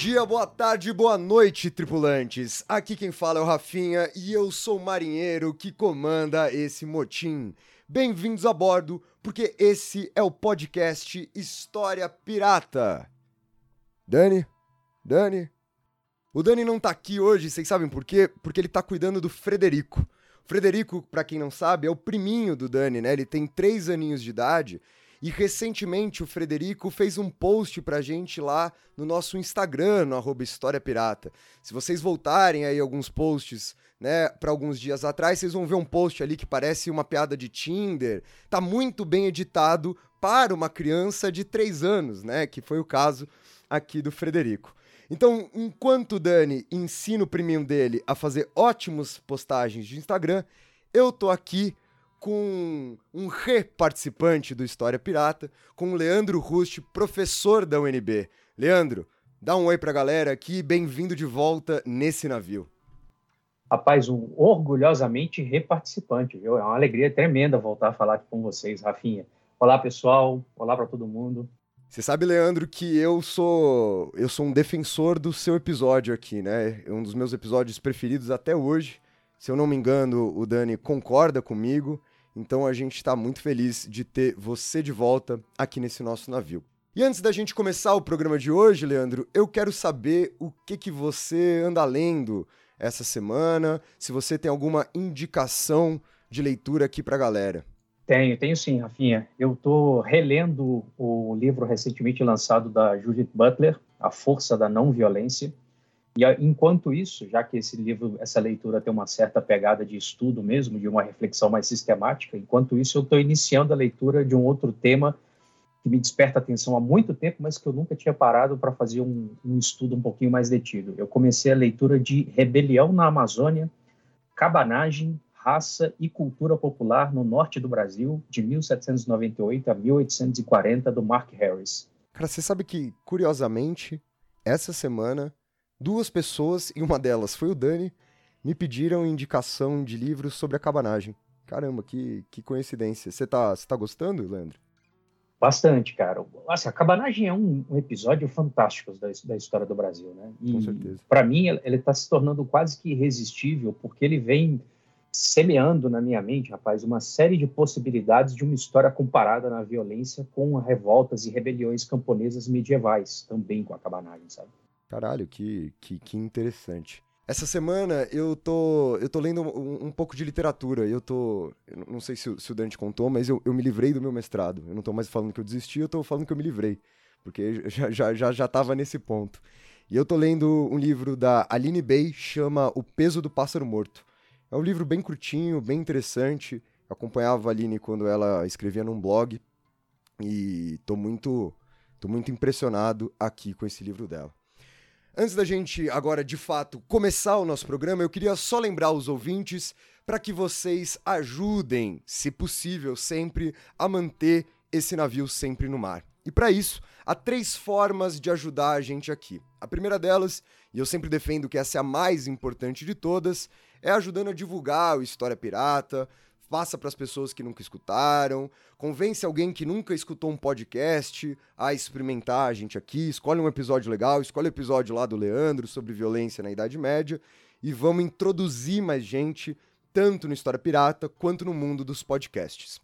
Dia, boa tarde, boa noite, tripulantes. Aqui quem fala é o Rafinha e eu sou o marinheiro que comanda esse motim. Bem-vindos a bordo, porque esse é o podcast História Pirata. Dani? Dani? O Dani não tá aqui hoje, vocês sabem por quê? Porque ele tá cuidando do Frederico. O Frederico, pra quem não sabe, é o priminho do Dani, né? Ele tem três aninhos de idade e recentemente o Frederico fez um post pra gente lá no nosso Instagram, no arroba História Pirata. Se vocês voltarem aí alguns posts, né, para alguns dias atrás, vocês vão ver um post ali que parece uma piada de Tinder. Tá muito bem editado para uma criança de 3 anos, né, que foi o caso aqui do Frederico. Então, enquanto o Dani ensina o priminho dele a fazer ótimas postagens de Instagram, eu tô aqui com um re-participante do História Pirata, com o Leandro Rust, professor da UNB. Leandro, dá um oi pra galera aqui, bem-vindo de volta nesse navio. Rapaz, um orgulhosamente reparticipante, viu? É uma alegria tremenda voltar a falar aqui com vocês, Rafinha. Olá, pessoal. Olá para todo mundo. Você sabe, Leandro, que eu sou eu sou um defensor do seu episódio aqui, né? É um dos meus episódios preferidos até hoje. Se eu não me engano, o Dani concorda comigo. Então a gente está muito feliz de ter você de volta aqui nesse nosso navio. E antes da gente começar o programa de hoje, Leandro, eu quero saber o que que você anda lendo essa semana, se você tem alguma indicação de leitura aqui para a galera. Tenho, tenho sim, Rafinha. Eu estou relendo o livro recentemente lançado da Judith Butler, A Força da Não Violência. E enquanto isso, já que esse livro, essa leitura tem uma certa pegada de estudo mesmo, de uma reflexão mais sistemática, enquanto isso eu estou iniciando a leitura de um outro tema que me desperta atenção há muito tempo, mas que eu nunca tinha parado para fazer um, um, estudo um pouquinho mais detido. Eu comecei a leitura de Rebelião na Amazônia, Cabanagem, Raça e Cultura Popular no Norte do Brasil, de 1798 a 1840, do Mark Harris. Cara, você sabe que, curiosamente, essa semana duas pessoas, e uma delas foi o Dani, me pediram indicação de livros sobre a cabanagem. Caramba, que, que coincidência. Você tá, tá gostando, Leandro? Bastante, cara. Assim, a cabanagem é um, um episódio fantástico da, da, história do Brasil, né? E, Com certeza. Para mim, ele está se tornando quase que irresistível, porque ele vem semeando na minha mente, rapaz, uma série de possibilidades de uma história comparada na violência com revoltas e rebeliões camponesas medievais, também com a cabanagem, sabe? Caralho, que, que, que interessante. Essa semana eu tô, eu tô lendo um, um pouco de literatura. Eu tô. Eu não sei se, se o Dante contou, mas eu, eu me livrei do meu mestrado. Eu não tô mais falando que eu desisti, eu tô falando que eu me livrei. Porque já, já, já, já tava nesse ponto. E eu tô lendo um livro da Aline Bay, chama O Peso do Pássaro Morto. É um livro bem curtinho, bem interessante. Eu acompanhava a Aline quando ela escrevia num blog. E tô muito, tô muito impressionado aqui com esse livro dela. Antes da gente agora de fato começar o nosso programa, eu queria só lembrar os ouvintes para que vocês ajudem, se possível, sempre a manter esse navio sempre no mar. E para isso, há três formas de ajudar a gente aqui. A primeira delas, e eu sempre defendo que essa é a mais importante de todas, é ajudando a divulgar o História Pirata, passa para as pessoas que nunca escutaram, convence alguém que nunca escutou um podcast a experimentar a gente aqui, escolhe um episódio legal, escolhe o episódio lá do Leandro sobre violência na Idade Média e vamos introduzir mais gente tanto no História Pirata quanto no mundo dos podcasts.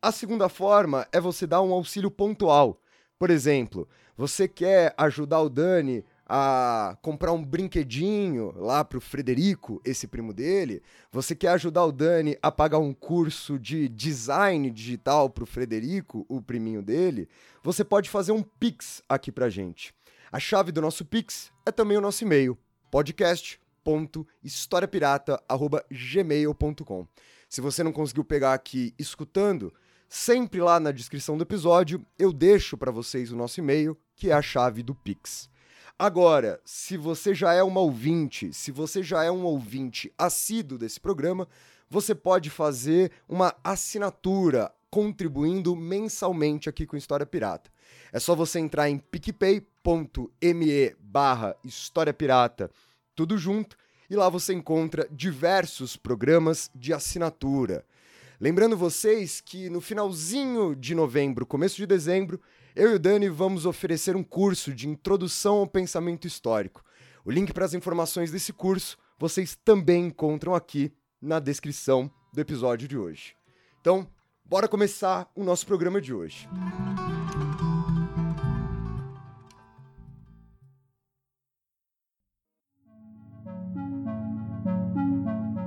A segunda forma é você dar um auxílio pontual. Por exemplo, você quer ajudar o Dani a comprar um brinquedinho lá pro Frederico, esse primo dele, você quer ajudar o Dani a pagar um curso de design digital pro Frederico, o priminho dele, você pode fazer um Pix aqui pra gente. A chave do nosso Pix é também o nosso e-mail, podcast.historiapirata.gmail.com. Se você não conseguiu pegar aqui escutando, sempre lá na descrição do episódio eu deixo para vocês o nosso e-mail, que é a chave do Pix. Agora, se você já é uma ouvinte, se você já é um ouvinte assíduo desse programa, você pode fazer uma assinatura contribuindo mensalmente aqui com História Pirata. É só você entrar em picpay.me barra História Pirata, tudo junto, e lá você encontra diversos programas de assinatura. Lembrando vocês que no finalzinho de novembro, começo de dezembro, eu e o Dani vamos oferecer um curso de introdução ao pensamento histórico. O link para as informações desse curso vocês também encontram aqui na descrição do episódio de hoje. Então, bora começar o nosso programa de hoje.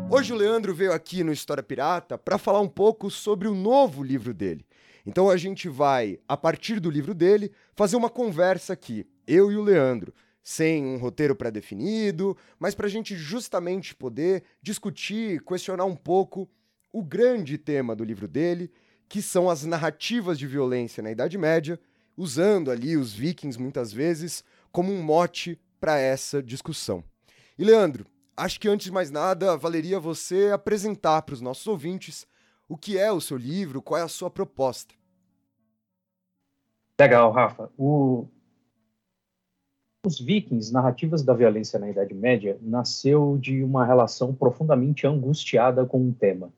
Hoje o Leandro veio aqui no História Pirata para falar um pouco sobre o novo livro dele, então a gente vai, a partir do livro dele, fazer uma conversa aqui, eu e o Leandro, sem um roteiro pré-definido, mas para a gente justamente poder discutir, questionar um pouco o grande tema do livro dele, que são as narrativas de violência na Idade Média, usando ali os vikings muitas vezes como um mote para essa discussão. E Leandro, acho que antes de mais nada, valeria você apresentar para os nossos ouvintes o que é o seu livro? Qual é a sua proposta? Legal, Rafa. O... Os Vikings, Narrativas da Violência na Idade Média, nasceu de uma relação profundamente angustiada com um tema.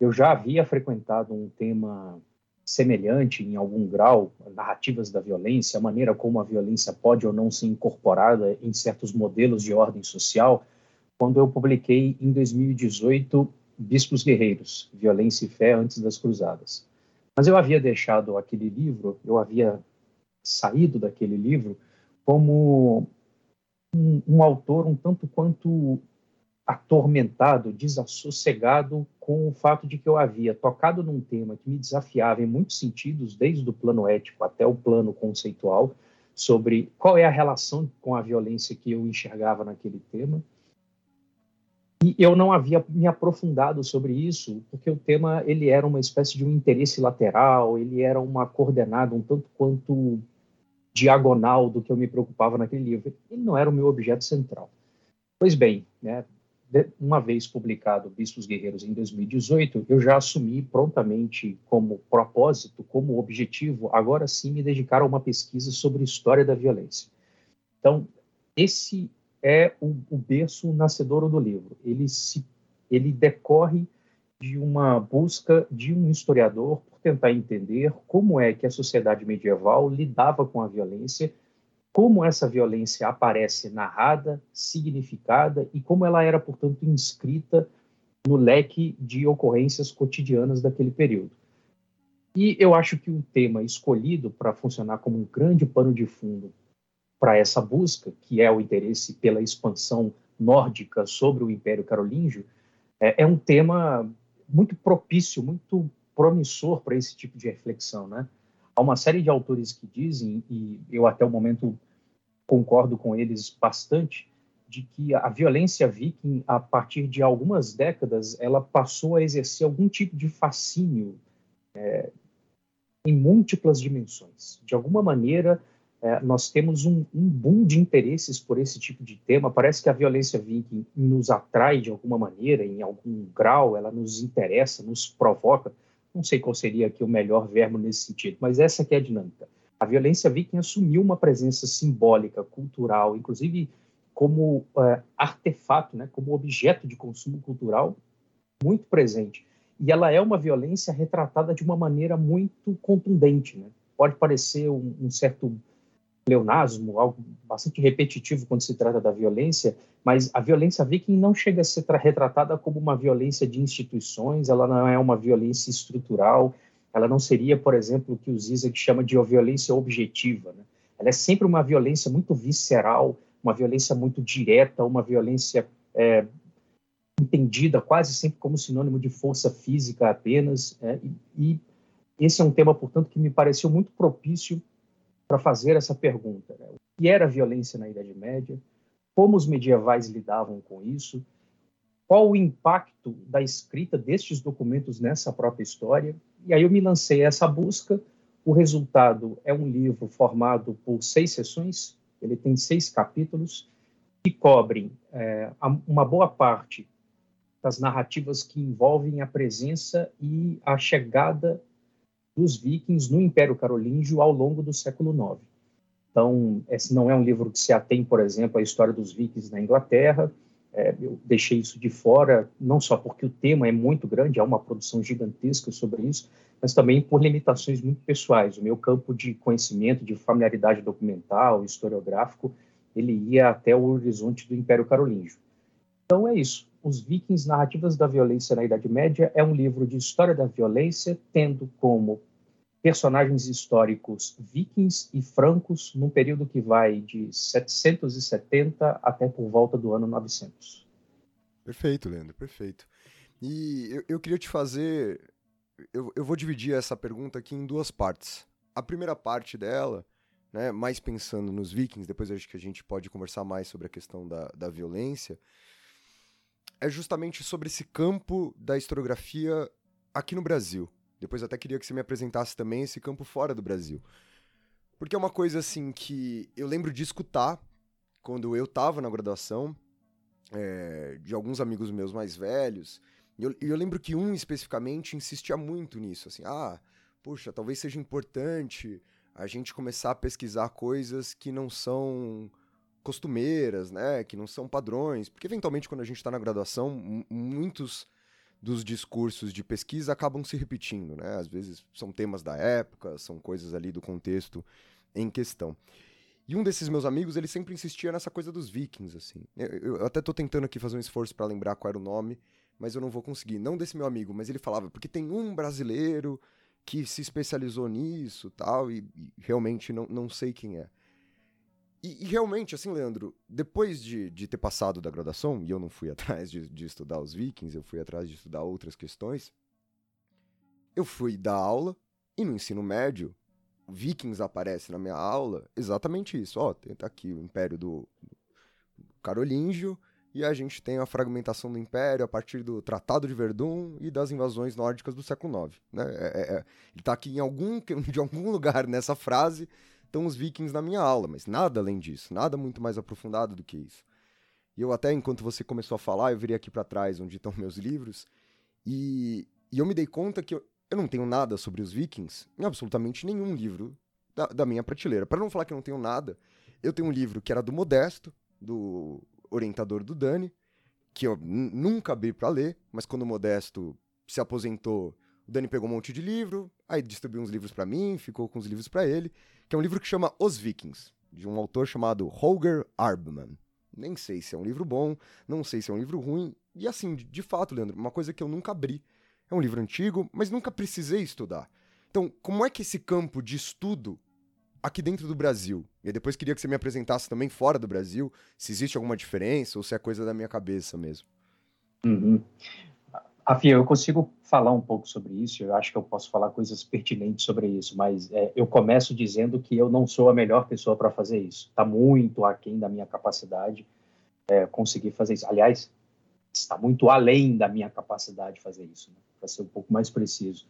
Eu já havia frequentado um tema semelhante em algum grau, narrativas da violência, a maneira como a violência pode ou não ser incorporada em certos modelos de ordem social, quando eu publiquei em 2018 Bispos Guerreiros, Violência e Fé antes das Cruzadas. Mas eu havia deixado aquele livro, eu havia saído daquele livro como um, um autor um tanto quanto atormentado, desassossegado com o fato de que eu havia tocado num tema que me desafiava em muitos sentidos, desde o plano ético até o plano conceitual, sobre qual é a relação com a violência que eu enxergava naquele tema e eu não havia me aprofundado sobre isso, porque o tema ele era uma espécie de um interesse lateral, ele era uma coordenada um tanto quanto diagonal do que eu me preocupava naquele livro. Ele não era o meu objeto central. Pois bem, né, uma vez publicado Bispos Guerreiros em 2018, eu já assumi prontamente como propósito, como objetivo, agora sim me dedicar a uma pesquisa sobre história da violência. Então, esse é o, o berço nascedouro do livro. Ele, se, ele decorre de uma busca de um historiador por tentar entender como é que a sociedade medieval lidava com a violência, como essa violência aparece narrada, significada e como ela era, portanto, inscrita no leque de ocorrências cotidianas daquele período. E eu acho que o tema escolhido para funcionar como um grande pano de fundo para essa busca, que é o interesse pela expansão nórdica sobre o Império Carolíngio, é, é um tema muito propício, muito promissor para esse tipo de reflexão, né? Há uma série de autores que dizem, e eu até o momento concordo com eles bastante, de que a violência viking, a partir de algumas décadas, ela passou a exercer algum tipo de fascínio é, em múltiplas dimensões. De alguma maneira, é, nós temos um, um, boom de interesses por esse tipo de tema. Parece que a violência viking nos atrai de alguma maneira, em algum grau, ela nos interessa, nos provoca. Não sei qual seria aqui o melhor verbo nesse sentido, mas essa é a dinâmica. A violência viking assumiu uma presença simbólica, cultural, inclusive como é, artefato, né, como objeto de consumo cultural muito presente. E ela é uma violência retratada de uma maneira muito contundente. Né? Pode parecer um, um certo pleonasmo, algo bastante repetitivo quando se trata da violência, mas a violência viking não chega a ser retratada como uma violência de instituições, ela não é uma violência estrutural, ela não seria, por exemplo, o que o Zizek chama de violência objetiva. Né? Ela é sempre uma violência muito visceral, uma violência muito direta, uma violência é, entendida quase sempre como sinônimo de força física apenas. É, e, e esse é um tema, portanto, que me pareceu muito propício para fazer essa pergunta: né? o que era violência na Idade Média? Como os medievais lidavam com isso? Qual o impacto da escrita destes documentos nessa própria história? E aí eu me lancei a essa busca. O resultado é um livro formado por seis sessões, Ele tem seis capítulos que cobrem é, uma boa parte das narrativas que envolvem a presença e a chegada dos vikings no Império Carolíngio ao longo do século IX. Então, esse não é um livro que se atém, por exemplo, à história dos vikings na Inglaterra. É, eu deixei isso de fora, não só porque o tema é muito grande, há uma produção gigantesca sobre isso, mas também por limitações muito pessoais. O meu campo de conhecimento, de familiaridade documental, historiográfico, ele ia até o horizonte do Império Carolíngio. Então é isso. Os Vikings, Narrativas da Violência na Idade Média é um livro de história da violência, tendo como personagens históricos vikings e francos num período que vai de 770 até por volta do ano 900. Perfeito, Leandro, perfeito. E eu, eu queria te fazer. Eu, eu vou dividir essa pergunta aqui em duas partes. A primeira parte dela, né, mais pensando nos vikings, depois acho que a gente pode conversar mais sobre a questão da, da violência, é justamente sobre esse campo da historiografia aqui no Brasil. Depois até queria que você me apresentasse também esse campo fora do Brasil. Porque é uma coisa assim que eu lembro de escutar quando eu estava na graduação, é, de alguns amigos meus mais velhos, e eu, eu, lembro que um especificamente insistia muito nisso, assim, ah, puxa, talvez seja importante a gente começar a pesquisar coisas que não são costumeiras, né, que não são padrões, porque eventualmente quando a gente está na graduação, muitos dos discursos de pesquisa acabam se repetindo, né? Às vezes são temas da época, são coisas ali do contexto em questão. E um desses meus amigos, ele sempre insistia nessa coisa dos vikings, assim. Eu, eu até tô tentando aqui fazer um esforço para lembrar qual era o nome, mas eu não vou conseguir. Não desse meu amigo, mas ele falava, porque tem um brasileiro que se especializou nisso tal, e, e realmente não, não sei quem é. E, e, realmente, assim, Leandro, depois de, de ter passado da graduação, e eu não fui atrás de, de estudar os vikings, eu fui atrás de estudar outras questões, eu fui dar aula, e no ensino médio, vikings aparece na minha aula exatamente isso. Ó, tem tá aqui o Império do, Carolíngio, e a gente tem a fragmentação do Império a partir do Tratado de Verdun e das invasões nórdicas do século IX. Né? É, é, é, ele está aqui em algum, de algum lugar nessa frase estão os vikings na minha aula, mas nada além disso, nada muito mais aprofundado do que isso. E eu até, enquanto você começou a falar, eu virei aqui para trás, onde estão meus livros, e, e eu me dei conta que eu, eu, não tenho nada sobre os vikings em absolutamente nenhum livro da, da minha prateleira. Para não falar que eu não tenho nada, eu tenho um livro que era do Modesto, do orientador do Dani, que eu nunca abri para ler, mas quando o Modesto se aposentou, o Dani pegou um monte de livro, aí distribuiu uns livros para mim, ficou com os livros para ele que é um livro que chama Os Vikings, de um autor chamado Holger Arbman. Nem sei se é um livro bom, não sei se é um livro ruim, e assim, de, fato, Leandro, uma coisa que eu nunca abri. É um livro antigo, mas nunca precisei estudar. Então, como é que esse campo de estudo aqui dentro do Brasil, e depois queria que você me apresentasse também fora do Brasil, se existe alguma diferença ou se é coisa da minha cabeça mesmo. Uhum. Rafinha, eu consigo falar um pouco sobre isso, eu acho que eu posso falar coisas pertinentes sobre isso, mas é, eu começo dizendo que eu não sou a melhor pessoa para fazer isso. Está muito aquém da minha capacidade é, conseguir fazer isso. Aliás, está muito além da minha capacidade fazer isso, né, para ser um pouco mais preciso.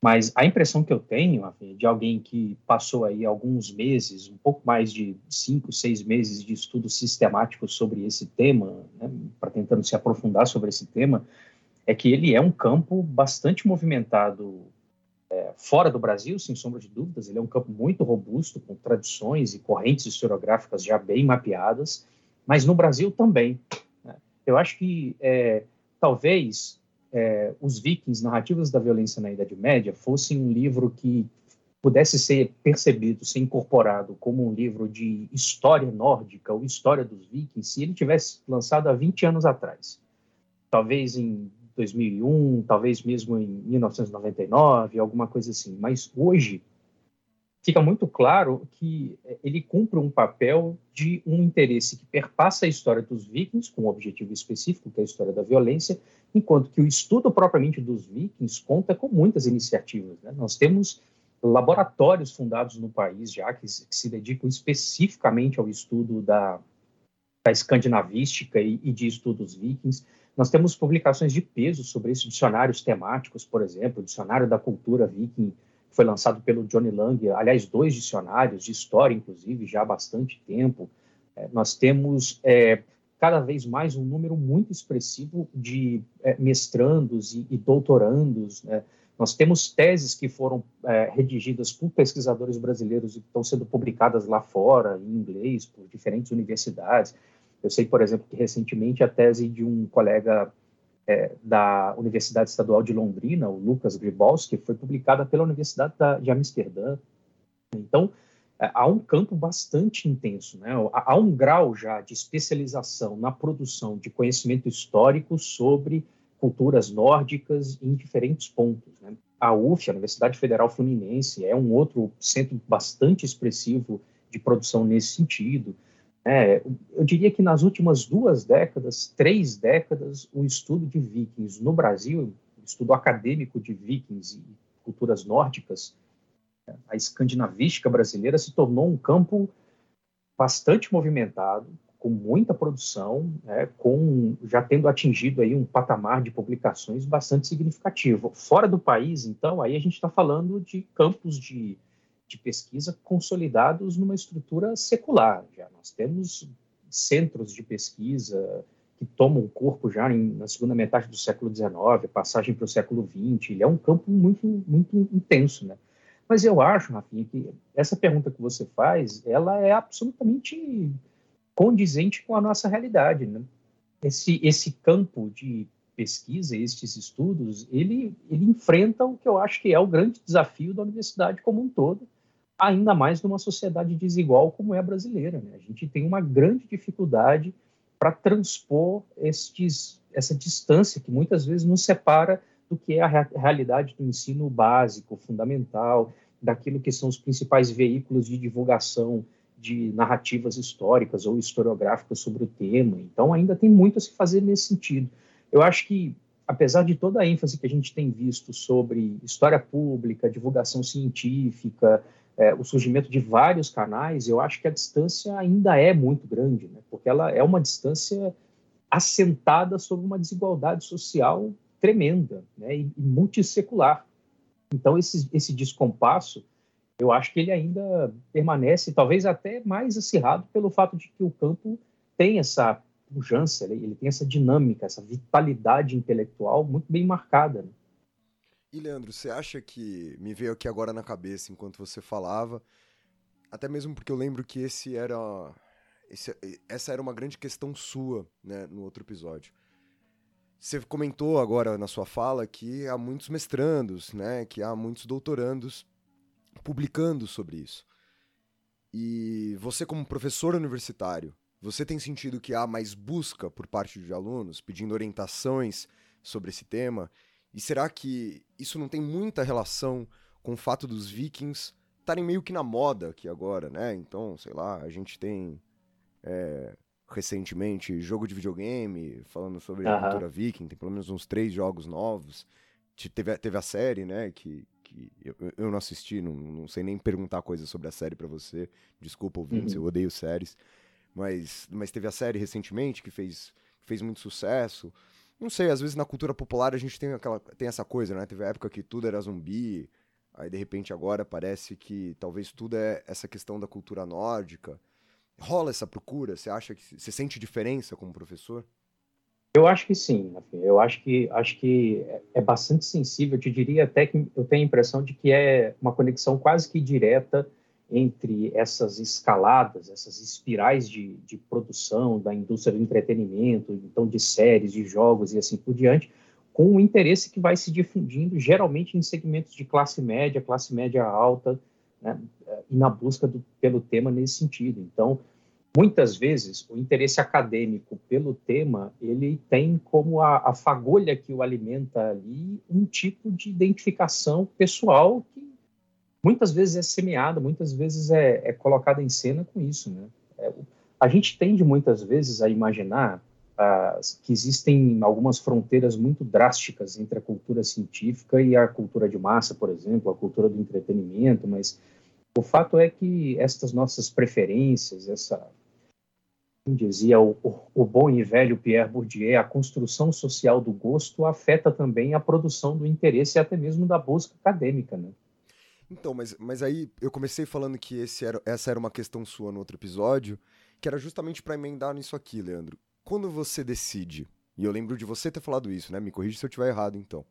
Mas a impressão que eu tenho, Rafinha, de alguém que passou aí alguns meses, um pouco mais de cinco, seis meses de estudo sistemático sobre esse tema, né, para tentando se aprofundar sobre esse tema, é que ele é um campo bastante movimentado é, fora do Brasil, sem sombra de dúvidas. Ele é um campo muito robusto, com tradições e correntes historiográficas já bem mapeadas, mas no Brasil também. Né? Eu acho que é, talvez é, os Vikings, Narrativas da Violência na Idade Média, fossem um livro que pudesse ser percebido, ser incorporado como um livro de história nórdica ou história dos Vikings, se ele tivesse lançado há 20 anos atrás. Talvez em 2001, talvez mesmo em 1999, alguma coisa assim. Mas hoje fica muito claro que ele cumpre um papel de um interesse que perpassa a história dos vikings, com um objetivo específico, que é a história da violência, enquanto que o estudo propriamente dos vikings conta com muitas iniciativas. Né? Nós temos laboratórios fundados no país já que, que se dedicam especificamente ao estudo da, da escandinavística e, e de estudos vikings. Nós temos publicações de peso sobre isso, dicionários temáticos, por exemplo, o Dicionário da Cultura Viking foi lançado pelo Johnny Lang, aliás, dois dicionários de história, inclusive, já há bastante tempo. É, nós temos é, cada vez mais um número muito expressivo de é, mestrandos e, e doutorandos. Né? Nós temos teses que foram é, redigidas por pesquisadores brasileiros e que estão sendo publicadas lá fora, em inglês, por diferentes universidades. Eu sei, por exemplo, que recentemente a tese de um colega é, da Universidade Estadual de Londrina, o Lucas Gribowski, foi publicada pela Universidade da, de Amsterdã. Então, é, há um campo bastante intenso, né? há um grau já de especialização na produção de conhecimento histórico sobre culturas nórdicas em diferentes pontos. Né? A UF, a Universidade Federal Fluminense, é um outro centro bastante expressivo de produção nesse sentido. É, eu diria que nas últimas duas décadas, três décadas, o estudo de vikings no Brasil, o estudo acadêmico de vikings e culturas nórdicas, a escandinavística brasileira se tornou um campo bastante movimentado, com muita produção, né, com já tendo atingido aí um patamar de publicações bastante significativo. Fora do país, então, aí a gente está falando de campos de de pesquisa consolidados numa estrutura secular. Já nós temos centros de pesquisa que tomam corpo já em, na segunda metade do século XIX, passagem para o século XX. Ele é um campo muito muito intenso, né? Mas eu acho, Rafinha, que essa pergunta que você faz, ela é absolutamente condizente com a nossa realidade, né? Esse esse campo de pesquisa, estes estudos, ele, ele enfrenta o que eu acho que é o grande desafio da universidade como um todo, ainda mais numa sociedade desigual como é a brasileira. Né? A gente tem uma grande dificuldade para transpor estes, essa distância que muitas vezes nos separa do que é a realidade do ensino básico, fundamental, daquilo que são os principais veículos de divulgação de narrativas históricas ou historiográficas sobre o tema. Então, ainda tem muito a se fazer nesse sentido. Eu acho que, apesar de toda a ênfase que a gente tem visto sobre história pública, divulgação científica, é, o surgimento de vários canais, eu acho que a distância ainda é muito grande, né? porque ela é uma distância assentada sobre uma desigualdade social tremenda né? e, e multissecular. Então, esse, esse descompasso, eu acho que ele ainda permanece, talvez até mais acirrado, pelo fato de que o campo tem essa pujança, ele tem essa dinâmica, essa vitalidade intelectual muito bem marcada. Né? E Leandro, você acha que me veio aqui agora na cabeça enquanto você falava, até mesmo porque eu lembro que esse era esse, essa era uma grande questão sua, né, no outro episódio. Você comentou agora na sua fala que há muitos mestrandos, né, que há muitos doutorandos publicando sobre isso. E você como professor universitário, você tem sentido que há mais busca por parte de alunos pedindo orientações sobre esse tema? E será que isso não tem muita relação com o fato dos vikings estarem meio que na moda aqui agora, né? Então, sei lá, a gente tem é, recentemente jogo de videogame falando sobre a cultura viking, tem pelo menos uns três jogos novos. Teve, teve a série, né, que, que eu, eu não assisti, não, não sei nem perguntar coisas sobre a série para você. Desculpa, ouvintes, uhum. eu odeio séries. Mas, mas teve a série recentemente que fez, fez muito sucesso. Não sei, às vezes na cultura popular a gente tem, aquela, tem essa coisa, né? Teve a época que tudo era zumbi, aí de repente agora parece que talvez tudo é essa questão da cultura nórdica. Rola essa procura? Você acha que você sente diferença como professor? Eu acho que sim, eu acho que acho que é bastante sensível. Eu te diria até que eu tenho a impressão de que é uma conexão quase que direta entre essas escaladas, essas espirais de, de produção da indústria do entretenimento, então de séries, de jogos e assim por diante, com o interesse que vai se difundindo, geralmente em segmentos de classe média, classe média alta, né, e na busca do, pelo tema nesse sentido. Então, muitas vezes, o interesse acadêmico pelo tema, ele tem como a, a fagulha que o alimenta ali um tipo de identificação pessoal que muitas vezes é semeada, muitas vezes é, é colocada em cena com isso, né? É, a gente tende muitas vezes a imaginar ah, que existem algumas fronteiras muito drásticas entre a cultura científica e a cultura de massa, por exemplo, a cultura do entretenimento, mas o fato é que estas nossas preferências, essa como dizia o, o, bom e velho Pierre Bourdieu, a construção social do gosto afeta também a produção do interesse e até mesmo da busca acadêmica, né? Então, mas, mas aí eu comecei falando que esse era, essa era uma questão sua no outro episódio, que era justamente para emendar nisso aqui, Leandro. Quando você decide, e eu lembro de você ter falado isso, né? Me corrija se eu estiver errado, então.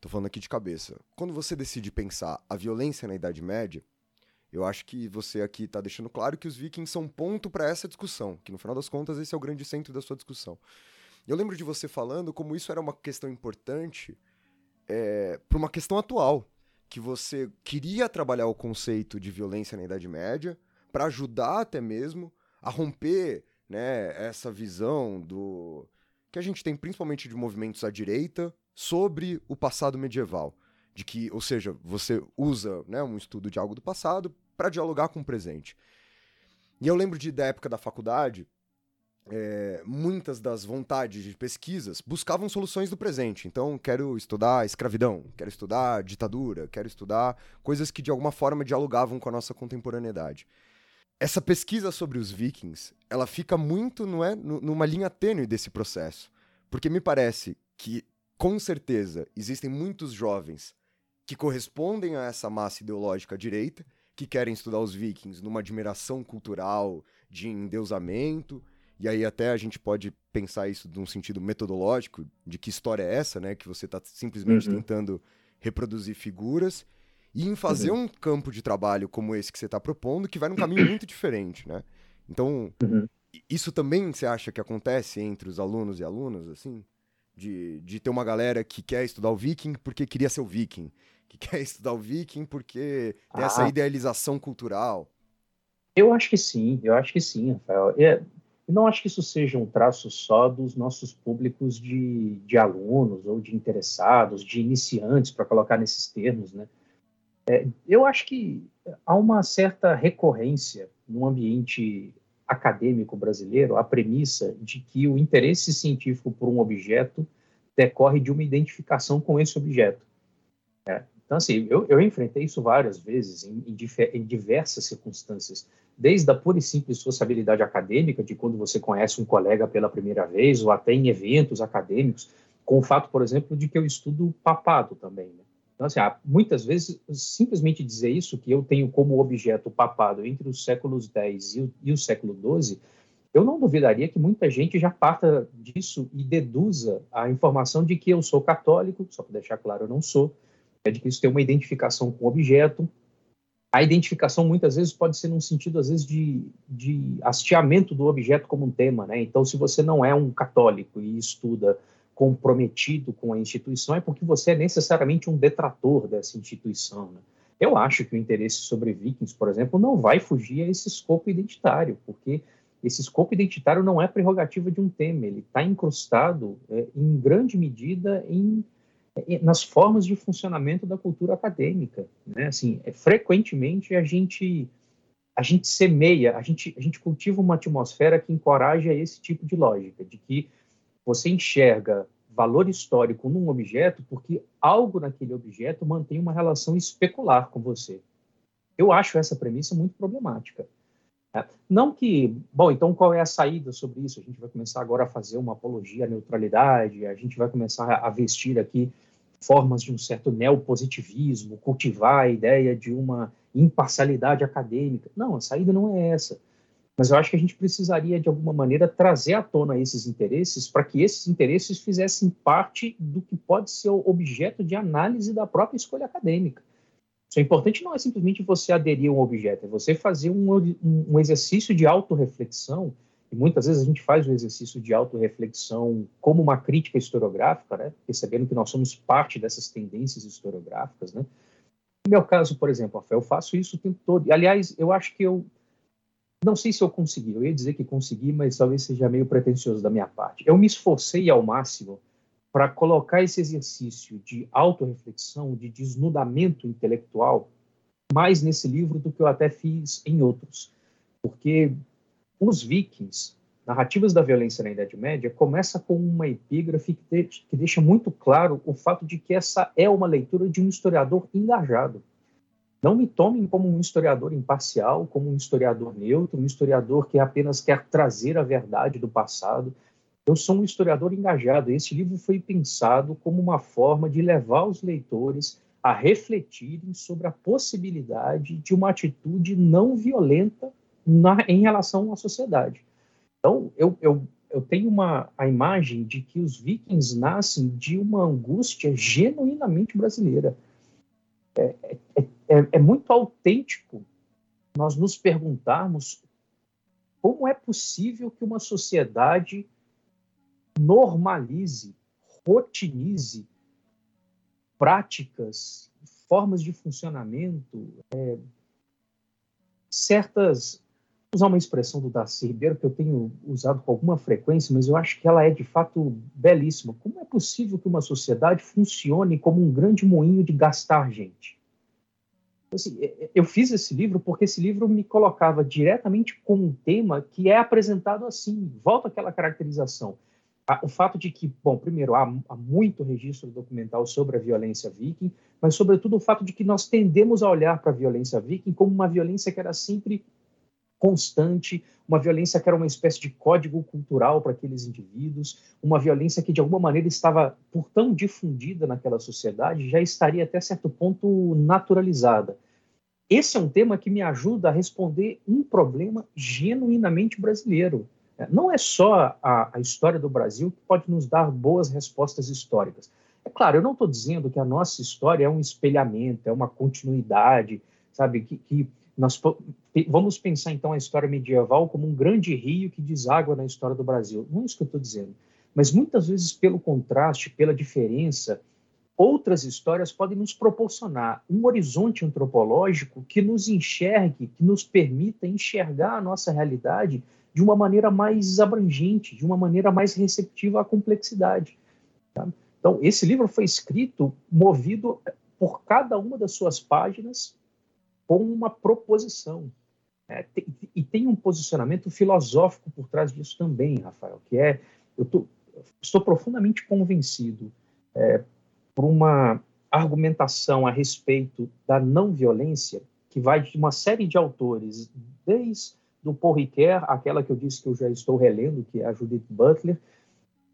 Tô falando aqui de cabeça. Quando você decide pensar a violência na Idade Média, eu acho que você aqui está deixando claro que os vikings são ponto para essa discussão, que no final das contas esse é o grande centro da sua discussão. Eu lembro de você falando como isso era uma questão importante é, para uma questão atual, que você queria trabalhar o conceito de violência na Idade Média para ajudar até mesmo a romper né, essa visão do que a gente tem principalmente de movimentos à direita sobre o passado medieval, de que, ou seja, você usa né, um estudo de algo do passado para dialogar com o presente. E eu lembro de da época da faculdade é, muitas das vontades de pesquisas buscavam soluções do presente. Então, quero estudar escravidão, quero estudar ditadura, quero estudar coisas que de alguma forma dialogavam com a nossa contemporaneidade. Essa pesquisa sobre os vikings, ela fica muito não é, numa linha tênue desse processo. Porque me parece que, com certeza, existem muitos jovens que correspondem a essa massa ideológica direita, que querem estudar os vikings numa admiração cultural, de endeusamento, e aí até a gente pode pensar isso num sentido metodológico, de que história é essa, né? Que você está simplesmente uhum. tentando reproduzir figuras e em fazer uhum. um campo de trabalho como esse que você está propondo, que vai num caminho muito diferente, né? Então, uhum. isso também você acha que acontece entre os alunos e alunas, assim? De, de ter uma galera que quer estudar o viking porque queria ser o viking, que quer estudar o viking porque tem ah. essa idealização cultural. Eu acho que sim, eu acho que sim, Rafael. É, não acho que isso seja um traço só dos nossos públicos de, de alunos ou de interessados, de iniciantes, para colocar nesses termos, né? É, eu acho que há uma certa recorrência no ambiente acadêmico brasileiro a premissa de que o interesse científico por um objeto decorre de uma identificação com esse objeto. É, então, assim, eu, eu, enfrentei isso várias vezes, em, em, em, diversas circunstâncias, desde a pura e simples sociabilidade acadêmica, de quando você conhece um colega pela primeira vez, ou até em eventos acadêmicos, com o fato, por exemplo, de que eu estudo papado também. Né? Então, assim, muitas vezes, simplesmente dizer isso, que eu tenho como objeto papado entre os séculos X e o, e o século XII, eu não duvidaria que muita gente já parta disso e deduza a informação de que eu sou católico, só para deixar claro, eu não sou, é de que isso tem uma identificação com o objeto. A identificação muitas vezes pode ser num sentido, às vezes, de, de hasteamento do objeto como um tema. Né? Então, se você não é um católico e estuda comprometido com a instituição, é porque você é necessariamente um detrator dessa instituição. Né? Eu acho que o interesse sobre vikings, por exemplo, não vai fugir a esse escopo identitário, porque esse escopo identitário não é prerrogativa de um tema, ele está incrustado é, em grande medida em nas formas de funcionamento da cultura acadêmica, né? Assim, é, frequentemente a gente a gente semeia, a gente a gente cultiva uma atmosfera que encoraja esse tipo de lógica, de que você enxerga valor histórico num objeto porque algo naquele objeto mantém uma relação especular com você. Eu acho essa premissa muito problemática. Né? Não que, bom, então qual é a saída sobre isso? A gente vai começar agora a fazer uma apologia à neutralidade, a gente vai começar a vestir aqui formas de um certo neopositivismo, cultivar a ideia de uma imparcialidade acadêmica. Não, a saída não é essa. Mas eu acho que a gente precisaria, de alguma maneira, trazer à tona esses interesses para que esses interesses fizessem parte do que pode ser o objeto de análise da própria escolha acadêmica. Isso é importante não é simplesmente você aderir a um objeto, é você fazer um, um exercício de autorreflexão muitas vezes a gente faz o exercício de autorreflexão como uma crítica historiográfica, né? percebendo que nós somos parte dessas tendências historiográficas. Né? No meu caso, por exemplo, eu faço isso o tempo todo. Aliás, eu acho que eu. Não sei se eu consegui, eu ia dizer que consegui, mas talvez seja meio pretensioso da minha parte. Eu me esforcei ao máximo para colocar esse exercício de autorreflexão, de desnudamento intelectual, mais nesse livro do que eu até fiz em outros. Porque os vikings, Narrativas da Violência na Idade Média, começa com uma epígrafe que, de, que deixa muito claro o fato de que essa é uma leitura de um historiador engajado. Não me tomem como um historiador imparcial, como um historiador neutro, um historiador que apenas quer trazer a verdade do passado. Eu sou um historiador engajado. Esse livro foi pensado como uma forma de levar os leitores a refletirem sobre a possibilidade de uma atitude não violenta na, em relação à sociedade. Então, eu, eu, eu tenho uma, a imagem de que os vikings nascem de uma angústia genuinamente brasileira. É, é, é, é muito autêntico nós nos perguntarmos como é possível que uma sociedade normalize, rotinize práticas, formas de funcionamento, é, certas. Usar uma expressão do Darcy Ribeiro que eu tenho usado com alguma frequência, mas eu acho que ela é de fato belíssima. Como é possível que uma sociedade funcione como um grande moinho de gastar gente? Assim, é, é, eu fiz esse livro porque esse livro me colocava diretamente com um tema que é apresentado assim. Volta àquela caracterização o fato de que, bom, primeiro, há, há, muito registro documental sobre a violência viking, mas, sobretudo, o fato de que nós tendemos a olhar para a violência viking como uma violência que era sempre constante, uma violência que era uma espécie de código cultural para aqueles indivíduos, uma violência que, de alguma maneira, estava, por tão difundida naquela sociedade, já estaria até certo ponto naturalizada. Esse é um tema que me ajuda a responder um problema genuinamente brasileiro é, não é só a, a, história do Brasil que pode nos dar boas respostas históricas. É claro, eu não estou dizendo que a nossa história é um espelhamento, é uma continuidade, sabe? Que, que nós vamos pensar então a história medieval como um grande rio que deságua na história do Brasil. Não é isso que eu estou dizendo. Mas muitas vezes, pelo contraste, pela diferença, outras histórias podem nos proporcionar um horizonte antropológico que nos enxergue, que nos permita enxergar a nossa realidade de uma maneira mais abrangente, de uma maneira mais receptiva à complexidade. Tá? Então, esse livro foi escrito movido por cada uma das suas páginas com uma proposição. Né? e tem um posicionamento filosófico por trás disso também, Rafael, que é, eu tô, estou profundamente convencido é, por uma argumentação a respeito da não violência que vai de uma série de autores, desde do Paul Ricoeur, aquela que eu disse que eu já estou relendo, que é a Judith Butler,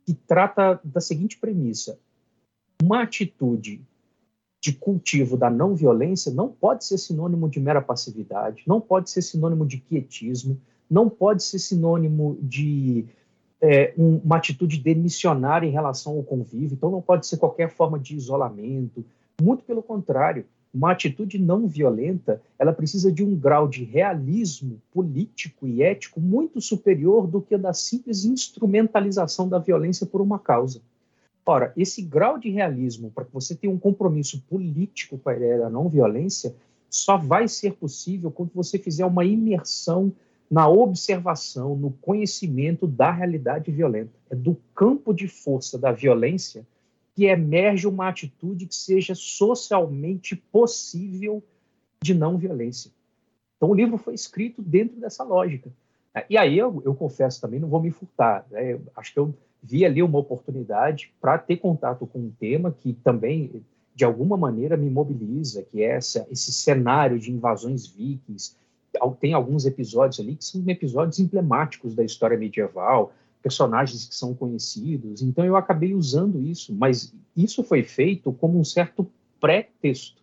que trata da seguinte premissa: uma atitude de cultivo da não violência não pode ser sinônimo de mera passividade, não pode ser sinônimo de quietismo, não pode ser sinônimo de é, um, uma atitude demissionária em relação ao convívio, então não pode ser qualquer forma de isolamento, muito pelo contrário uma atitude não violenta, ela precisa de um grau de realismo político e ético muito superior do que a da simples instrumentalização da violência por uma causa. Ora, esse grau de realismo, para que você tenha um compromisso político com a ideia da não violência, só vai ser possível quando você fizer uma imersão na observação, no conhecimento da realidade violenta. É do campo de força da violência que emerge uma atitude que seja socialmente possível de não violência. Então, o livro foi escrito dentro dessa lógica. E aí, eu, eu confesso também, não vou me furtar. Né? acho que eu vi ali uma oportunidade para ter contato com um tema que também, de alguma maneira, me mobiliza, que é essa, esse cenário de invasões vikings. Tem alguns episódios ali que são episódios emblemáticos da história medieval, personagens que são conhecidos. Então eu acabei usando isso, mas isso foi feito como um certo pré-texto.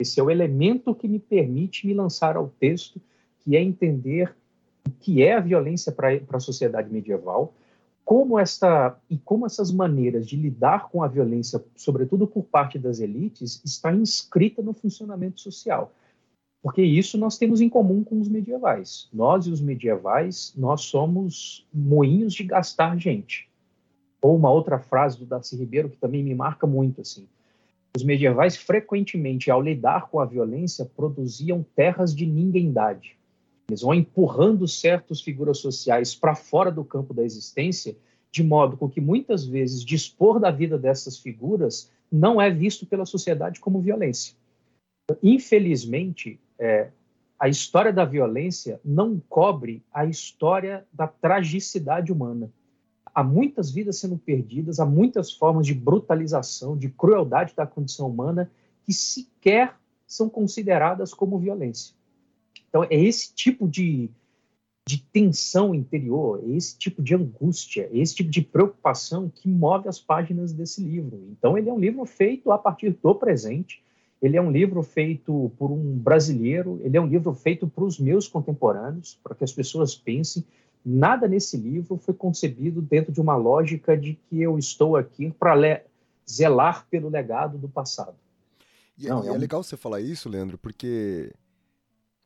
Esse é o elemento que me permite me lançar ao texto, que é entender o que é a violência para a sociedade medieval, como esta e como essas maneiras de lidar com a violência, sobretudo por parte das elites, está inscrita no funcionamento social. Porque isso nós temos em comum com os medievais. Nós e os medievais, nós somos moinhos de gastar gente. Ou uma outra frase do Darcy Ribeiro que também me marca muito assim. Os medievais frequentemente, ao lidar com a violência, produziam terras de ninguémdade. Eles vão empurrando certas figuras sociais para fora do campo da existência, de modo com que muitas vezes dispor da vida dessas figuras não é visto pela sociedade como violência. Infelizmente, é, a história da violência não cobre a história da tragicidade humana. Há muitas vidas sendo perdidas, há muitas formas de brutalização, de crueldade da condição humana que sequer são consideradas como violência. Então, é esse tipo de, de tensão interior, é esse tipo de angústia, é esse tipo de preocupação que move as páginas desse livro. Então, ele é um livro feito a partir do presente, Ele é um livro feito por um brasileiro, ele é um livro feito para os meus contemporâneos, para que as pessoas pensem. Nada nesse livro foi concebido dentro de uma lógica de que eu estou aqui para zelar pelo legado do passado. E, é, Não, é, é um... legal você falar isso, Leandro, porque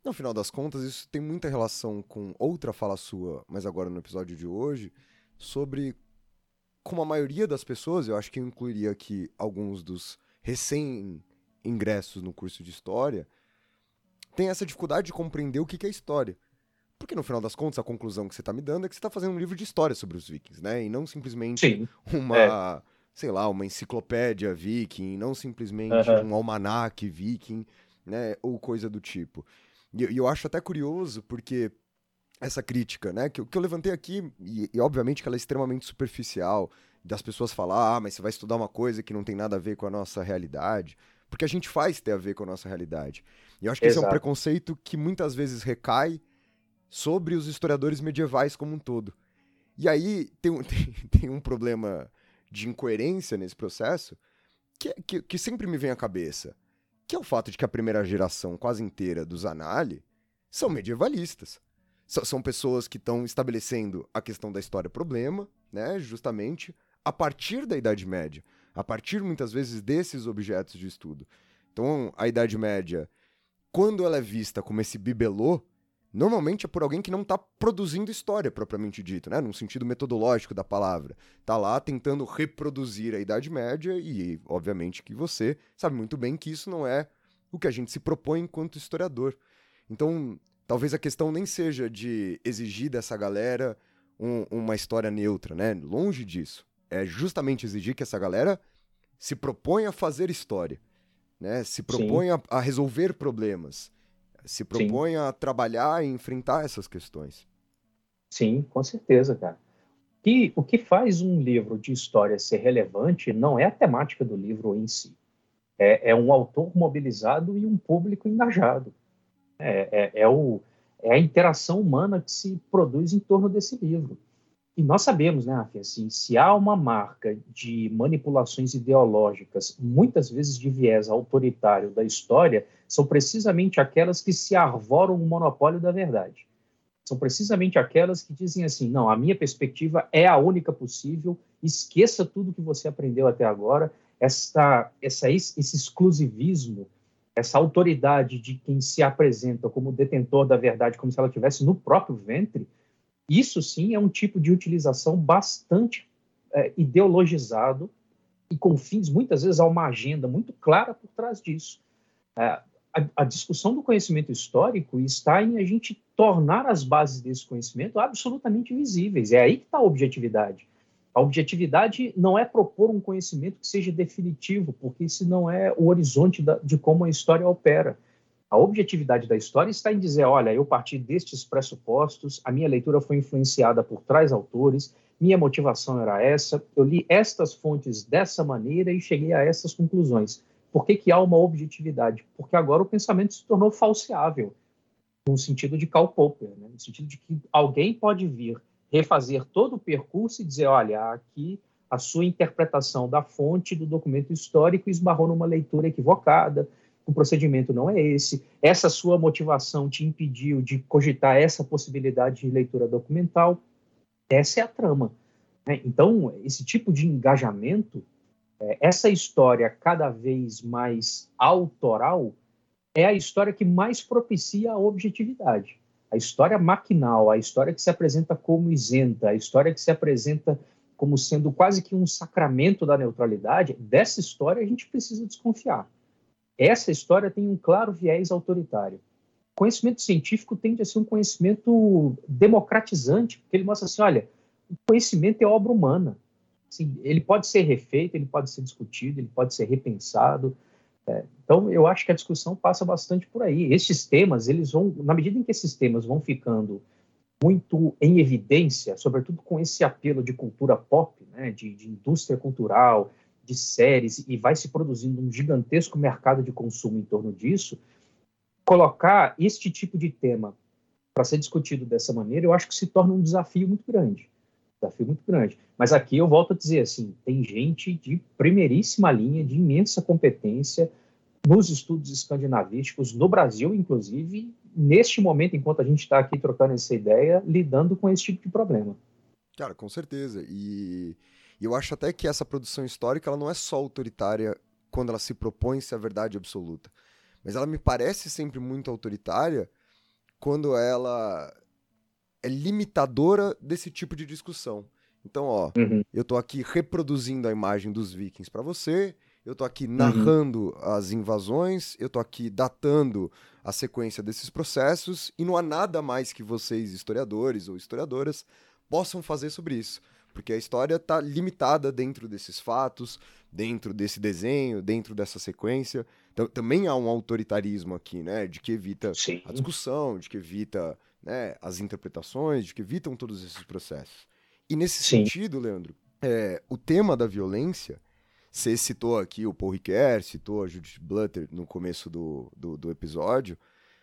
no final das contas isso tem muita relação com outra fala sua, mas agora no episódio de hoje, sobre como a maioria das pessoas, eu acho que eu incluiria aqui alguns dos recém-ingressos no curso de História, tem essa dificuldade de compreender o que é história. Porque no final das contas, a conclusão que você está me dando é que você está fazendo um livro de história sobre os vikings, né? E não simplesmente Sim, uma, é. sei lá, uma enciclopédia viking, não simplesmente uhum. um almanaque viking, né? Ou coisa do tipo. E, eu acho até curioso, porque essa crítica, né? Que, que eu levantei aqui, e, e, obviamente que ela é extremamente superficial, das pessoas falar, ah, mas você vai estudar uma coisa que não tem nada a ver com a nossa realidade. Porque a gente faz ter a ver com a nossa realidade. E eu acho que Exato. esse é um preconceito que muitas vezes recai sobre os historiadores medievais como um todo. E aí tem um, tem, tem um problema de incoerência nesse processo que, que, que sempre me vem à cabeça, que é o fato de que a primeira geração quase inteira dos Anali são medievalistas são pessoas que estão estabelecendo a questão da história-problema, né, justamente a partir da Idade Média, a partir muitas vezes desses objetos de estudo. Então, a Idade Média, quando ela é vista como esse bibelô, normalmente é por alguém que não está produzindo história propriamente dito, né, num sentido metodológico da palavra. Está lá tentando reproduzir a Idade Média e, obviamente, que você sabe muito bem que isso não é o que a gente se propõe enquanto historiador. Então, talvez a questão nem seja de exigir dessa galera um, uma história neutra, né? Longe disso. É justamente exigir que essa galera se proponha a fazer história, né? Se proponha a, a, resolver problemas, se proponha Sim. a trabalhar e enfrentar essas questões. Sim, com certeza, cara. E o que faz um livro de história ser relevante não é a temática do livro em si. É, é um autor mobilizado e um público engajado. É, é, é, o, é a interação humana que se produz em torno desse livro. E nós sabemos, né, Rafi, assim, se há uma marca de manipulações ideológicas, muitas vezes de viés autoritário da história, são precisamente aquelas que se arvoram o monopólio da verdade. São precisamente aquelas que dizem assim: não, a minha perspectiva é a única possível, esqueça tudo que você aprendeu até agora, essa, essa, esse exclusivismo essa autoridade de quem se apresenta como detentor da verdade, como se ela tivesse no próprio ventre, isso sim é um tipo de utilização bastante é, ideologizado e com fins, muitas vezes, há uma agenda muito clara por trás disso. É, a, a, discussão do conhecimento histórico está em a gente tornar as bases desse conhecimento absolutamente visíveis. É aí que está a objetividade. A objetividade não é propor um conhecimento que seja definitivo, porque esse não é o horizonte da, de como a história opera. A objetividade da história está em dizer: olha, eu parti destes pressupostos, a minha leitura foi influenciada por tais autores, minha motivação era essa, eu li estas fontes dessa maneira e cheguei a essas conclusões. Por que, que há uma objetividade? Porque agora o pensamento se tornou falseável, no sentido de Karl Popper, né? no sentido de que alguém pode vir refazer todo o percurso e dizer, olha, aqui a sua interpretação da fonte do documento histórico esbarrou numa leitura equivocada, o procedimento não é esse, essa sua motivação te impediu de cogitar essa possibilidade de leitura documental, essa é a trama. Né? Então, esse tipo de engajamento, é, essa história cada vez mais autoral, é a história que mais propicia a objetividade a história maquinal, a história que se apresenta como isenta, a história que se apresenta como sendo quase que um sacramento da neutralidade, dessa história a gente precisa desconfiar. Essa história tem um claro viés autoritário. Conhecimento científico tende a ser um conhecimento democratizante, porque ele mostra assim, olha, o conhecimento é obra humana. Assim, ele pode ser refeito, ele pode ser discutido, ele pode ser repensado, é, então, eu acho que a discussão passa bastante por aí. Estes temas, eles vão, na medida em que esses temas vão ficando muito em evidência, sobretudo com esse apelo de cultura pop, né, de, de indústria cultural, de séries, e vai se produzindo um gigantesco mercado de consumo em torno disso, colocar este tipo de tema para ser discutido dessa maneira, eu acho que se torna um desafio muito grande. Desafio muito grande. Mas aqui eu volto a dizer assim, tem gente de primeiríssima linha, de imensa competência, nos estudos escandinavísticos, no Brasil, inclusive, neste momento, enquanto a gente está aqui trocando essa ideia, lidando com esse tipo de problema. Cara, com certeza. E, e eu acho até que essa produção histórica ela não é só autoritária quando ela se propõe ser a verdade absoluta, mas ela me parece sempre muito autoritária quando ela é limitadora desse tipo de discussão. Então, ó, uhum. eu tô aqui reproduzindo a imagem dos vikings para você, eu tô aqui uhum. narrando uhum. as invasões, eu tô aqui datando a sequência desses processos e não há nada mais que vocês, historiadores ou historiadoras, possam fazer sobre isso. Porque a história está limitada dentro desses fatos, dentro desse desenho, dentro dessa sequência. Então, também há um autoritarismo aqui, né? De que evita Sim. a discussão, de que evita né, as interpretações, de que evitam todos esses processos. E nesse Sim. sentido, Leandro, é, o tema da violência, você citou aqui o Paul Ricoeur, citou a Judith Butler no começo do, do, do episódio,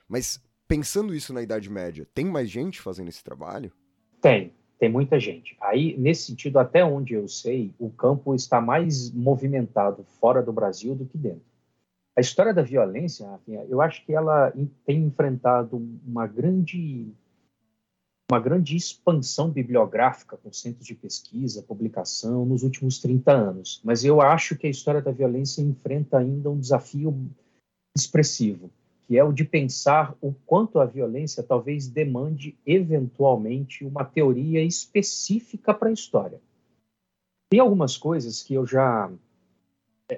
mas pensando isso na Idade Média, tem mais gente fazendo esse trabalho? Tem, tem muita gente. Aí, nesse sentido, até onde eu sei, o campo está mais movimentado fora do Brasil do que dentro. A história da violência, Rafinha, eu acho que ela tem enfrentado uma grande uma grande expansão bibliográfica com centros de pesquisa, publicação nos últimos 30 anos. Mas eu acho que a história da violência enfrenta ainda um desafio expressivo que é o de pensar o quanto a violência talvez demande eventualmente uma teoria específica para a história. Tem algumas coisas que eu já,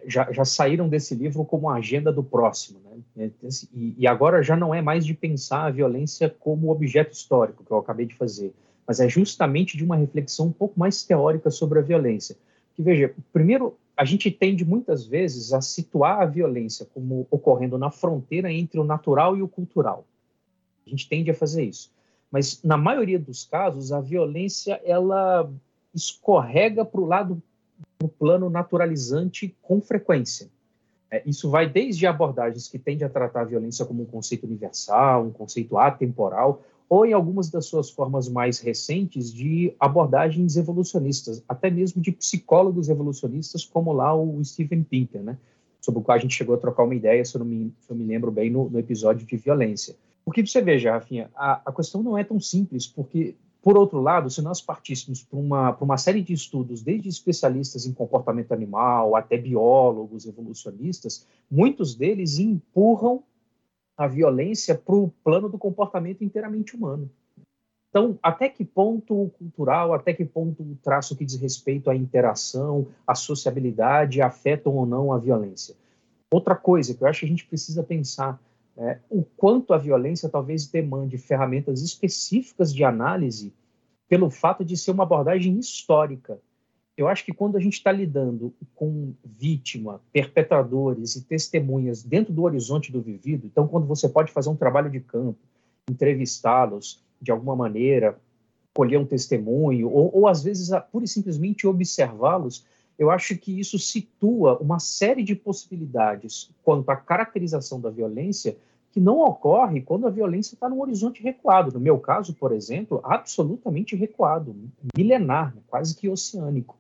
já, já saíram desse livro como a agenda do próximo, né? E, e agora já não é mais de pensar a violência como objeto histórico que eu acabei de fazer, mas é justamente de uma reflexão um pouco mais teórica sobre a violência. Que veja, primeiro a gente tende muitas vezes a situar a violência como ocorrendo na fronteira entre o natural e o cultural. A gente tende a fazer isso. Mas na maioria dos casos, a violência ela escorrega para o lado do plano naturalizante com frequência. É, isso vai desde abordagens que tendem a tratar a violência como um conceito universal, um conceito atemporal, ou em algumas das suas formas mais recentes de abordagens evolucionistas, até mesmo de psicólogos evolucionistas, como lá o Steven Pinker, né? sobre o qual a gente chegou a trocar uma ideia, se eu, não me, eu me lembro bem, no, no, episódio de violência. Porque você veja, Rafinha, a, a questão não é tão simples, porque, por outro lado, se nós partíssemos para uma, uma série de estudos, desde especialistas em comportamento animal até biólogos evolucionistas, muitos deles empurram a violência para o plano do comportamento inteiramente humano. Então, até que ponto o cultural, até que ponto o traço que diz respeito à interação, à sociabilidade, afetam ou não a violência? Outra coisa que eu acho que a gente precisa pensar é o quanto a violência talvez demande ferramentas específicas de análise pelo fato de ser uma abordagem histórica eu acho que quando a gente está lidando com vítima, perpetradores e testemunhas dentro do horizonte do vivido, então quando você pode fazer um trabalho de campo, entrevistá-los de alguma maneira, colher um testemunho, ou, ou às vezes pura e simplesmente observá-los, eu acho que isso situa uma série de possibilidades quanto à caracterização da violência que não ocorre quando a violência está num horizonte recuado. No meu caso, por exemplo, absolutamente recuado, milenar, quase que oceânico.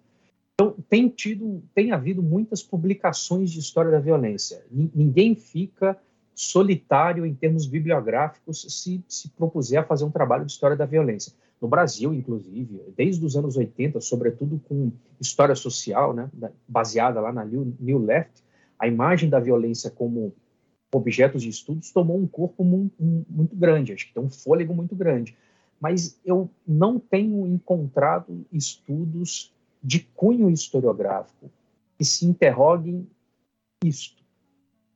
Então, tem tido, tem havido muitas publicações de história da violência. Ninguém fica solitário em termos bibliográficos se se propuser a fazer um trabalho de história da violência. No Brasil, inclusive, desde os anos 80, sobretudo com história social, né, baseada lá na New, Left, a imagem da violência como objetos de estudos tomou um corpo muito, muito grande, acho que tem um fôlego muito grande. Mas eu não tenho encontrado estudos de cunho historiográfico que se interroguem isto.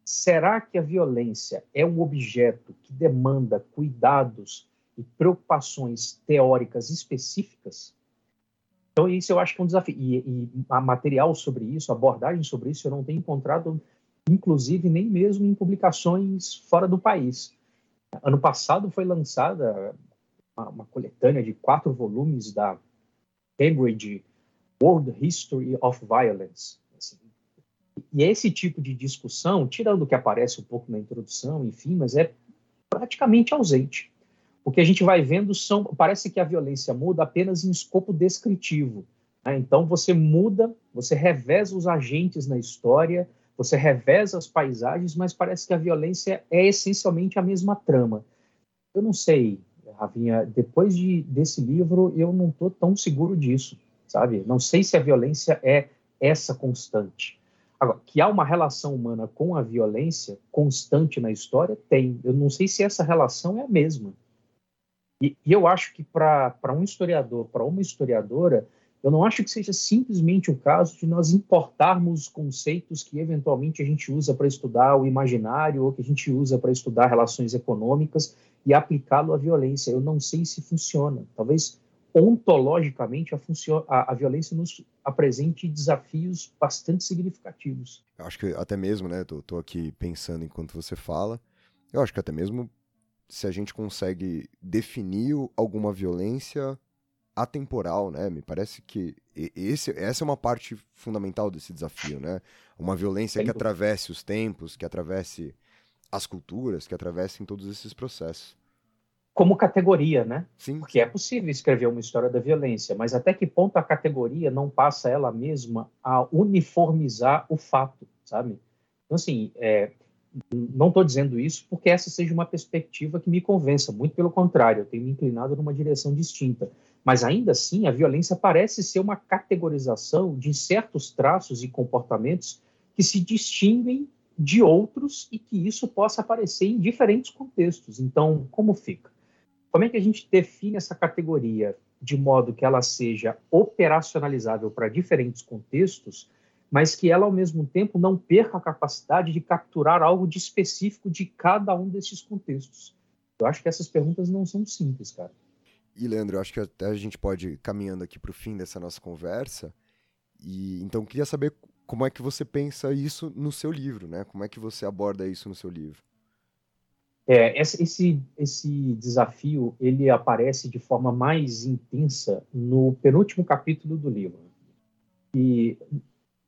Será que a violência é um objeto que demanda cuidados e preocupações teóricas específicas? Então, isso eu acho que é um desafio. E, e material sobre isso, abordagem sobre isso, eu não tenho encontrado, inclusive, nem mesmo em publicações fora do país. Ano passado foi lançada uma, uma coletânea de quatro volumes da Cambridge World History of Violence. Assim. E esse tipo de discussão, tirando o que aparece um pouco na introdução, enfim, mas é praticamente ausente. O que a gente vai vendo são, parece que a violência muda apenas em escopo descritivo. Né? Então você muda, você reveza os agentes na história, você reveza as paisagens, mas parece que a violência é essencialmente a mesma trama. Eu não sei, Ravinha, depois de, desse livro, eu não estou tão seguro disso, sabe? Não sei se a violência é essa constante. Agora, que há uma relação humana com a violência constante na história, tem. Eu não sei se essa relação é a mesma. E, e eu acho que para um historiador, para uma historiadora, eu não acho que seja simplesmente o caso de nós importarmos conceitos que eventualmente a gente usa para estudar o imaginário ou que a gente usa para estudar relações econômicas e aplicá-lo à violência. Eu não sei se funciona. Talvez ontologicamente a, a, a, violência nos apresente desafios bastante significativos. Eu acho que até mesmo, né, tô, tô aqui pensando enquanto você fala, eu acho que até mesmo se a gente consegue definir alguma violência atemporal, né? Me parece que esse, essa é uma parte fundamental desse desafio, né? Uma violência que atravesse os tempos, que atravesse as culturas, que atravesse todos esses processos. Como categoria, né? Sim. Porque é possível escrever uma história da violência, mas até que ponto a categoria não passa ela mesma a uniformizar o fato, sabe? Então, assim, é, não estou dizendo isso porque essa seja uma perspectiva que me convença, muito pelo contrário, eu tenho me inclinado numa direção distinta. Mas ainda assim, a violência parece ser uma categorização de certos traços e comportamentos que se distinguem de outros e que isso possa aparecer em diferentes contextos. Então, como fica? Como é que a gente define essa categoria de modo que ela seja operacionalizável para diferentes contextos, mas que ela, ao mesmo tempo, não perca a capacidade de capturar algo de específico de cada um desses contextos? Eu acho que essas perguntas não são simples, cara. E, Leandro, eu acho que até a gente pode ir caminhando aqui para o fim dessa nossa conversa. E então queria saber como é que você pensa isso no seu livro, né? Como é que você aborda isso no seu livro? É, esse, esse desafio ele aparece de forma mais intensa no penúltimo capítulo do livro. E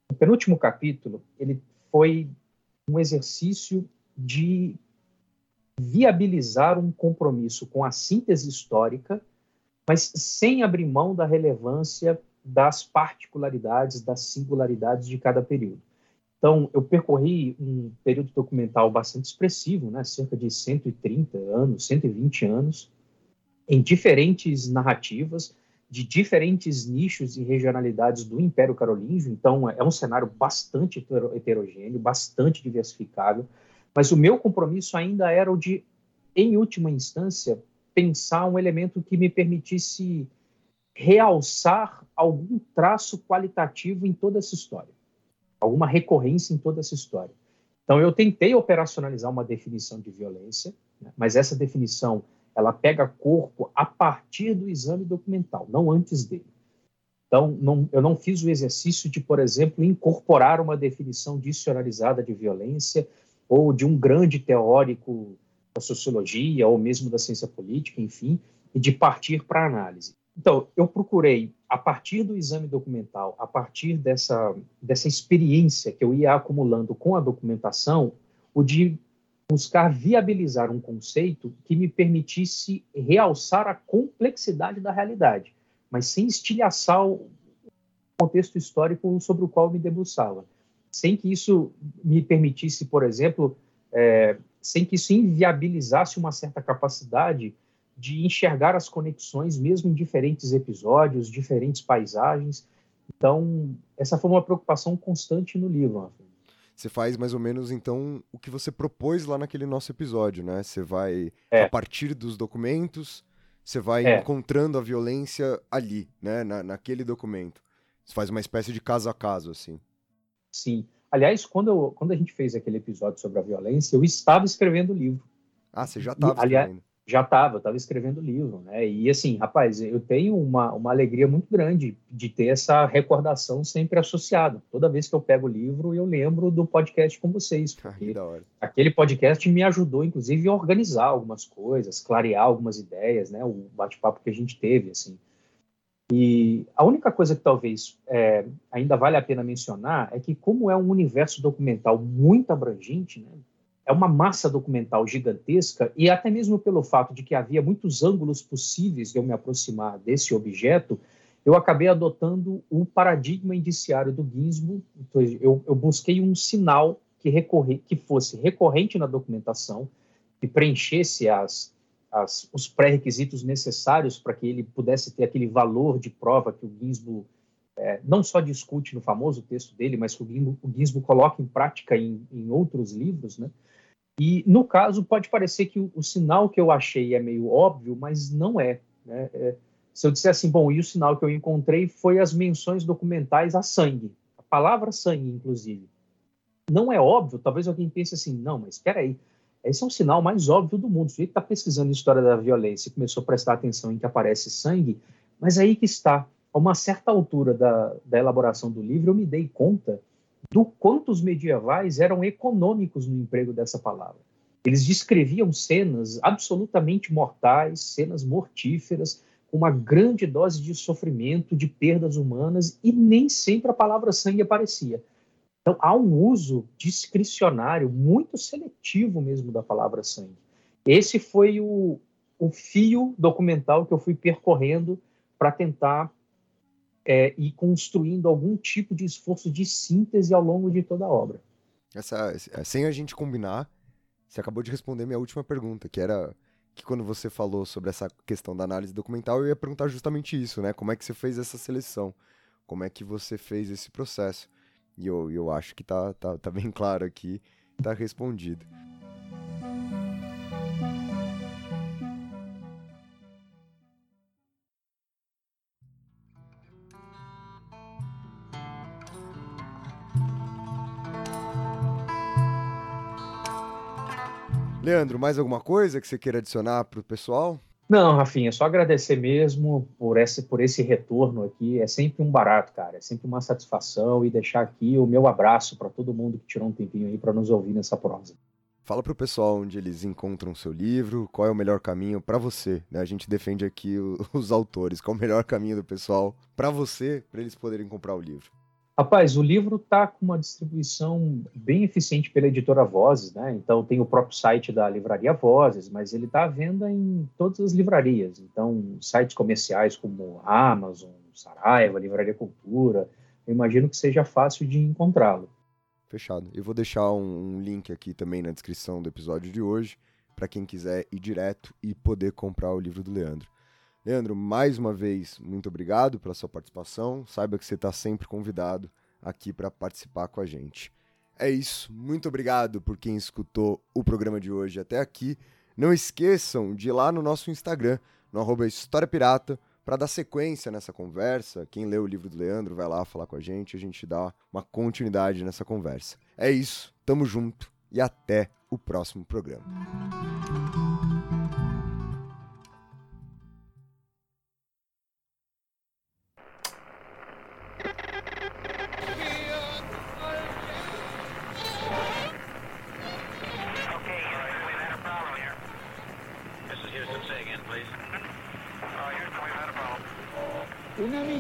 o penúltimo capítulo ele foi um exercício de viabilizar um compromisso com a síntese histórica mas sem abrir mão da relevância das particularidades, das singularidades de cada período. Então, eu percorri um período documental bastante expressivo, né, cerca de 130 anos, 120 anos, em diferentes narrativas, de diferentes nichos e regionalidades do Império Carolíngio. Então, é um cenário bastante heterogêneo, bastante diversificável. Mas o meu compromisso ainda era o de, em última instância, pensar um elemento que me permitisse realçar algum traço qualitativo em toda essa história, alguma recorrência em toda essa história. Então, eu tentei operacionalizar uma definição de violência, né, mas essa definição ela pega corpo a partir do exame documental, não antes dele. Então, não, eu não fiz o exercício de, por exemplo, incorporar uma definição dicionarizada de violência ou de um grande teórico da sociologia ou mesmo da ciência política, enfim, e de partir para análise. Então, eu procurei, a partir do exame documental, a partir dessa, dessa experiência que eu ia acumulando com a documentação, o de buscar viabilizar um conceito que me permitisse realçar a complexidade da realidade, mas sem estilhaçar o contexto histórico sobre o qual me debruçava. Sem que isso me permitisse, por exemplo, é, sem que isso inviabilizasse uma certa capacidade de enxergar as conexões, mesmo em diferentes episódios, diferentes paisagens. Então, essa foi uma preocupação constante no livro. Você faz mais ou menos, então, o que você propôs lá naquele nosso episódio, né? Você vai, é. a partir dos documentos, você vai é. encontrando a violência ali, né? Na, naquele documento. Você faz uma espécie de caso a caso, assim. Sim. Aliás, quando, eu, quando a gente fez aquele episódio sobre a violência, eu estava escrevendo o livro. Ah, você já estava escrevendo? Já estava, estava escrevendo livro, né? E assim, rapaz, eu tenho uma, uma alegria muito grande de ter essa recordação sempre associada. Toda vez que eu pego o livro, eu lembro do podcast com vocês. Porque ah, aquele podcast me ajudou, inclusive, a organizar algumas coisas, clarear algumas ideias, né? O bate-papo que a gente teve, assim. E a única coisa que talvez é, ainda vale a pena mencionar é que, como é um universo documental muito abrangente, né, é uma massa documental gigantesca, e até mesmo pelo fato de que havia muitos ângulos possíveis de eu me aproximar desse objeto, eu acabei adotando o paradigma indiciário do Ginsburg. Então, eu, eu busquei um sinal que, recorre, que fosse recorrente na documentação, que preenchesse as, as, os pré-requisitos necessários para que ele pudesse ter aquele valor de prova que o Ginsburg é, não só discute no famoso texto dele, mas que o Ginsburg, coloca em prática em, em, outros livros, né? E, no caso, pode parecer que o, o, sinal que eu achei é meio óbvio, mas não é, né? É, se eu disser assim, bom, e o sinal que eu encontrei foi as menções documentais a sangue, a palavra sangue, inclusive. Não é óbvio, talvez alguém pense assim, não, mas espera aí, esse é um sinal mais óbvio do mundo. Ele está pesquisando história da violência e começou a prestar atenção em que aparece sangue, mas aí que está. A uma certa altura da, da elaboração do livro, eu me dei conta do quanto os medievais eram econômicos no emprego dessa palavra. Eles descreviam cenas absolutamente mortais, cenas mortíferas, com uma grande dose de sofrimento, de perdas humanas, e nem sempre a palavra sangue aparecia. Então, há um uso discricionário, muito seletivo mesmo da palavra sangue. Esse foi o, o fio documental que eu fui percorrendo para tentar é, ir construindo algum tipo de esforço de síntese ao longo de toda a obra. Essa, sem a gente combinar, você acabou de responder minha última pergunta, que era que quando você falou sobre essa questão da análise documental, eu ia perguntar justamente isso, né? Como é que você fez essa seleção? Como é que você fez esse processo? E eu, eu acho que tá, tá, tá bem claro aqui, tá respondido. Leandro, mais alguma coisa que você queira adicionar para o pessoal? Não, Rafinha, só agradecer mesmo por esse, por esse retorno aqui. É sempre um barato, cara. É sempre uma satisfação e deixar aqui o meu abraço para todo mundo que tirou um tempinho aí para nos ouvir nessa prosa. Fala para o pessoal onde eles encontram o seu livro, qual é o melhor caminho para você. Né? A gente defende aqui os autores, qual é o melhor caminho do pessoal para você, para eles poderem comprar o livro. Rapaz, o livro está com uma distribuição bem eficiente pela editora Vozes, né? Então tem o próprio site da livraria Vozes, mas ele está à venda em todas as livrarias. Então, sites comerciais como Amazon, Saraiva, Livraria Cultura, eu imagino que seja fácil de encontrá-lo. Fechado. Eu vou deixar um, link aqui também na descrição do episódio de hoje, para quem quiser ir direto e poder comprar o livro do Leandro. Leandro, mais uma vez, muito obrigado pela sua participação. Saiba que você está sempre convidado aqui para participar com a gente. É isso. Muito obrigado por quem escutou o programa de hoje até aqui. Não esqueçam de ir lá no nosso Instagram, no arroba História Pirata, para dar sequência nessa conversa. Quem leu o livro do Leandro vai lá falar com a gente, a gente dá uma continuidade nessa conversa. É isso. Tamo junto e até o próximo programa.